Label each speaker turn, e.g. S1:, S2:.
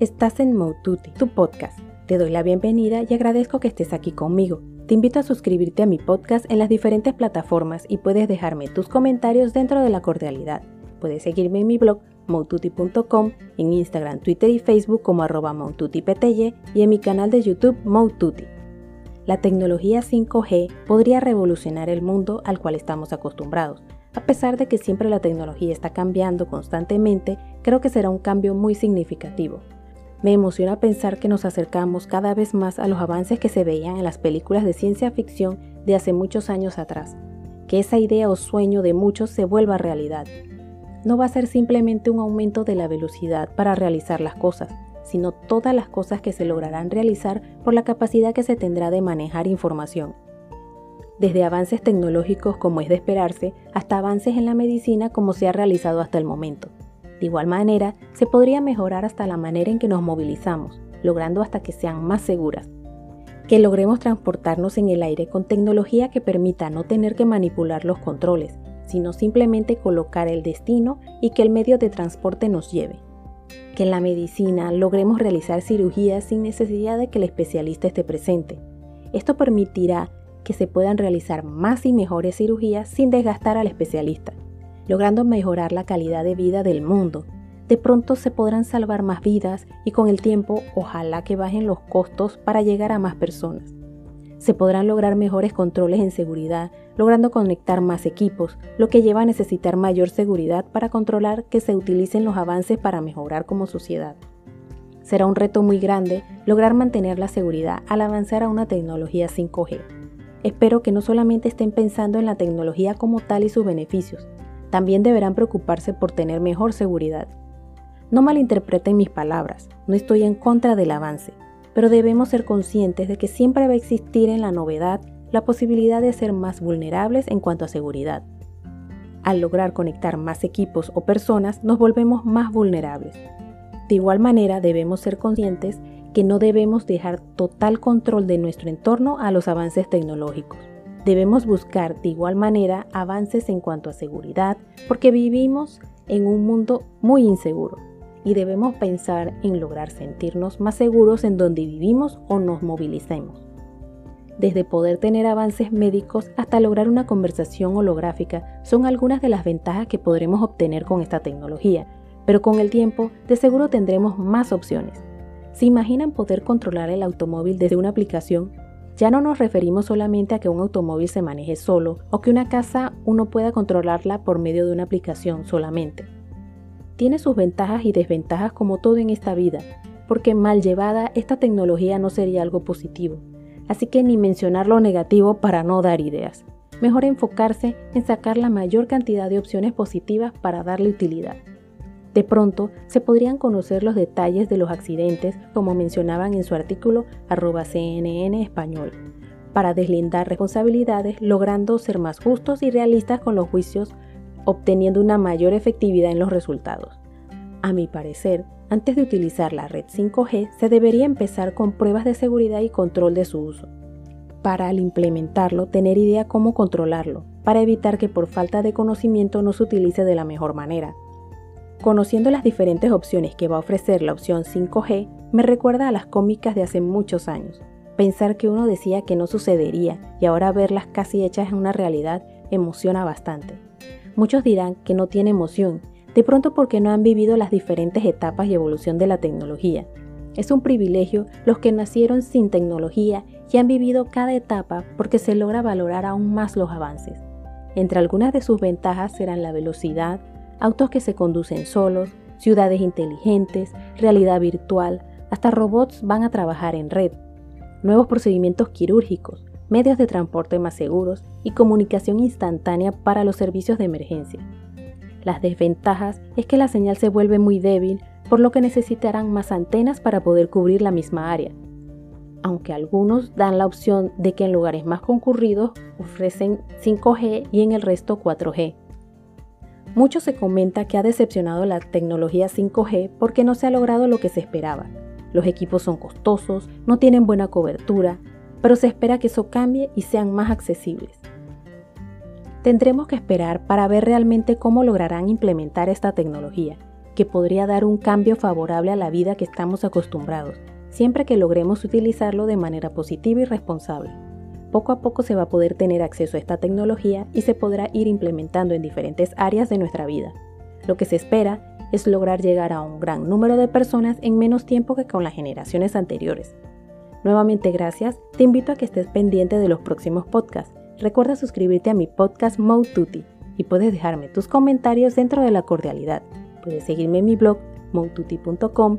S1: Estás en Moututi, tu podcast. Te doy la bienvenida y agradezco que estés aquí conmigo. Te invito a suscribirte a mi podcast en las diferentes plataformas y puedes dejarme tus comentarios dentro de la cordialidad. Puedes seguirme en mi blog moututi.com, en Instagram, Twitter y Facebook como arroba moututipty y en mi canal de YouTube Moututi. La tecnología 5G podría revolucionar el mundo al cual estamos acostumbrados a pesar de que siempre la tecnología está cambiando constantemente, creo que será un cambio muy significativo. Me emociona pensar que nos acercamos cada vez más a los avances que se veían en las películas de ciencia ficción de hace muchos años atrás, que esa idea o sueño de muchos se vuelva realidad. No va a ser simplemente un aumento de la velocidad para realizar las cosas, sino todas las cosas que se lograrán realizar por la capacidad que se tendrá de manejar información desde avances tecnológicos como es de esperarse hasta avances en la medicina como se ha realizado hasta el momento. De igual manera, se podría mejorar hasta la manera en que nos movilizamos, logrando hasta que sean más seguras. Que logremos transportarnos en el aire con tecnología que permita no tener que manipular los controles, sino simplemente colocar el destino y que el medio de transporte nos lleve. Que en la medicina logremos realizar cirugías sin necesidad de que el especialista esté presente. Esto permitirá que se puedan realizar más y mejores cirugías sin desgastar al especialista, logrando mejorar la calidad de vida del mundo. De pronto se podrán salvar más vidas y con el tiempo ojalá que bajen los costos para llegar a más personas. Se podrán lograr mejores controles en seguridad, logrando conectar más equipos, lo que lleva a necesitar mayor seguridad para controlar que se utilicen los avances para mejorar como sociedad. Será un reto muy grande lograr mantener la seguridad al avanzar a una tecnología 5G Espero que no solamente estén pensando en la tecnología como tal y sus beneficios, también deberán preocuparse por tener mejor seguridad. No malinterpreten mis palabras, no estoy en contra del avance, pero debemos ser conscientes de que siempre va a existir en la novedad la posibilidad de ser más vulnerables en cuanto a seguridad. Al lograr conectar más equipos o personas, nos volvemos más vulnerables. De igual manera, debemos ser conscientes que no debemos dejar total control de nuestro entorno a los avances tecnológicos. Debemos buscar de igual manera avances en cuanto a seguridad porque vivimos en un mundo muy inseguro y debemos pensar en lograr sentirnos más seguros en donde vivimos o nos movilicemos. Desde poder tener avances médicos hasta lograr una conversación holográfica son algunas de las ventajas que podremos obtener con esta tecnología, pero con el tiempo de seguro tendremos más opciones. ¿Se imaginan poder controlar el automóvil desde una aplicación? Ya no nos referimos solamente a que un automóvil se maneje solo o que una casa uno pueda controlarla por medio de una aplicación solamente. Tiene sus ventajas y desventajas como todo en esta vida, porque mal llevada esta tecnología no sería algo positivo, así que ni mencionar lo negativo para no dar ideas. Mejor enfocarse en sacar la mayor cantidad de opciones positivas para darle utilidad. De pronto, se podrían conocer los detalles de los accidentes, como mencionaban en su artículo arroba CNN español, para deslindar responsabilidades, logrando ser más justos y realistas con los juicios, obteniendo una mayor efectividad en los resultados. A mi parecer, antes de utilizar la red 5G, se debería empezar con pruebas de seguridad y control de su uso. Para al implementarlo, tener idea cómo controlarlo, para evitar que por falta de conocimiento no se utilice de la mejor manera. Conociendo las diferentes opciones que va a ofrecer la opción 5G, me recuerda a las cómicas de hace muchos años. Pensar que uno decía que no sucedería y ahora verlas casi hechas en una realidad emociona bastante. Muchos dirán que no tiene emoción, de pronto porque no han vivido las diferentes etapas y evolución de la tecnología. Es un privilegio los que nacieron sin tecnología y han vivido cada etapa porque se logra valorar aún más los avances. Entre algunas de sus ventajas serán la velocidad, autos que se conducen solos, ciudades inteligentes, realidad virtual, hasta robots van a trabajar en red, nuevos procedimientos quirúrgicos, medios de transporte más seguros y comunicación instantánea para los servicios de emergencia. Las desventajas es que la señal se vuelve muy débil, por lo que necesitarán más antenas para poder cubrir la misma área. Aunque algunos dan la opción de que en lugares más concurridos ofrecen 5G y en el resto 4G. Mucho se comenta que ha decepcionado la tecnología 5G porque no se ha logrado lo que se esperaba. Los equipos son costosos, no tienen buena cobertura, pero se espera que eso cambie y sean más accesibles. Tendremos que esperar para ver realmente cómo lograrán implementar esta tecnología, que podría dar un cambio favorable a la vida que estamos acostumbrados, siempre que logremos utilizarlo de manera positiva y responsable. Poco a poco se va a poder tener acceso a esta tecnología y se podrá ir implementando en diferentes áreas de nuestra vida. Lo que se espera es lograr llegar a un gran número de personas en menos tiempo que con las generaciones anteriores. Nuevamente gracias, te invito a que estés pendiente de los próximos podcasts. Recuerda suscribirte a mi podcast Moututi y puedes dejarme tus comentarios dentro de la cordialidad. Puedes seguirme en mi blog moututi.com,